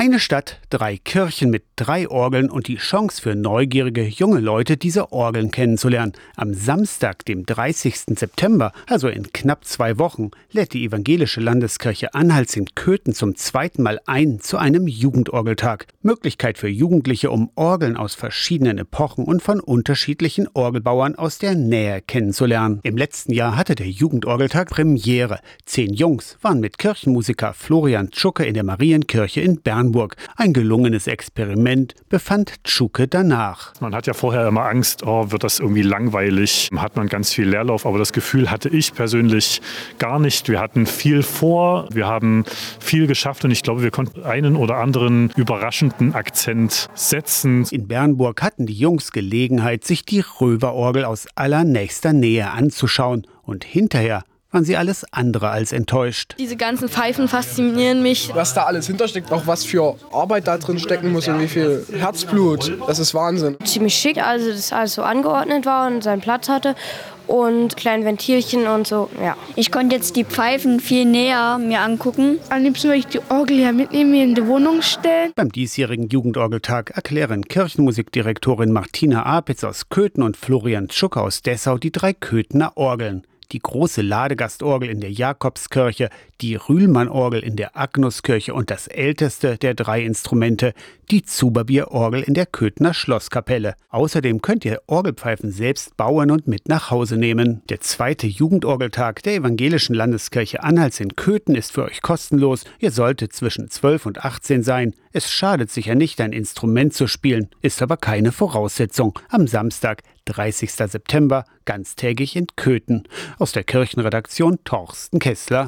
Eine Stadt, drei Kirchen mit drei Orgeln und die Chance für neugierige junge Leute, diese Orgeln kennenzulernen. Am Samstag, dem 30. September, also in knapp zwei Wochen, lädt die evangelische Landeskirche Anhalt in Köthen zum zweiten Mal ein zu einem Jugendorgeltag. Möglichkeit für Jugendliche, um Orgeln aus verschiedenen Epochen und von unterschiedlichen Orgelbauern aus der Nähe kennenzulernen. Im letzten Jahr hatte der Jugendorgeltag Premiere. Zehn Jungs waren mit Kirchenmusiker Florian Tschucke in der Marienkirche in Bern Hamburg. Ein gelungenes Experiment, befand Tschuke danach. Man hat ja vorher immer Angst, oh, wird das irgendwie langweilig, hat man ganz viel Leerlauf, aber das Gefühl hatte ich persönlich gar nicht. Wir hatten viel vor, wir haben viel geschafft und ich glaube, wir konnten einen oder anderen überraschenden Akzent setzen. In Bernburg hatten die Jungs Gelegenheit, sich die Röverorgel aus allernächster Nähe anzuschauen und hinterher waren sie alles andere als enttäuscht. Diese ganzen Pfeifen faszinieren mich. Was da alles hintersteckt, auch was für Arbeit da drin stecken muss und wie viel Herzblut, das ist Wahnsinn. Ziemlich schick, also dass alles so angeordnet war und seinen Platz hatte und kleine Ventilchen und so, ja. Ich konnte jetzt die Pfeifen viel näher mir angucken. Am liebsten würde ich die Orgel ja mitnehmen, mir in die Wohnung stellen. Beim diesjährigen Jugendorgeltag erklären Kirchenmusikdirektorin Martina Apitz aus Köthen und Florian Tschuck aus Dessau die drei Köthener Orgeln die große Ladegastorgel in der Jakobskirche, die Rühlmann-Orgel in der Agnuskirche und das älteste der drei Instrumente, die Zuberbierorgel in der Köthner Schlosskapelle. Außerdem könnt ihr Orgelpfeifen selbst bauen und mit nach Hause nehmen. Der zweite Jugendorgeltag der Evangelischen Landeskirche Anhalts in Köthen ist für euch kostenlos. Ihr solltet zwischen 12 und 18 sein. Es schadet sicher nicht, ein Instrument zu spielen, ist aber keine Voraussetzung. Am Samstag, 30. September, ganztägig in Köthen. Aus der Kirchenredaktion Torsten Kessler.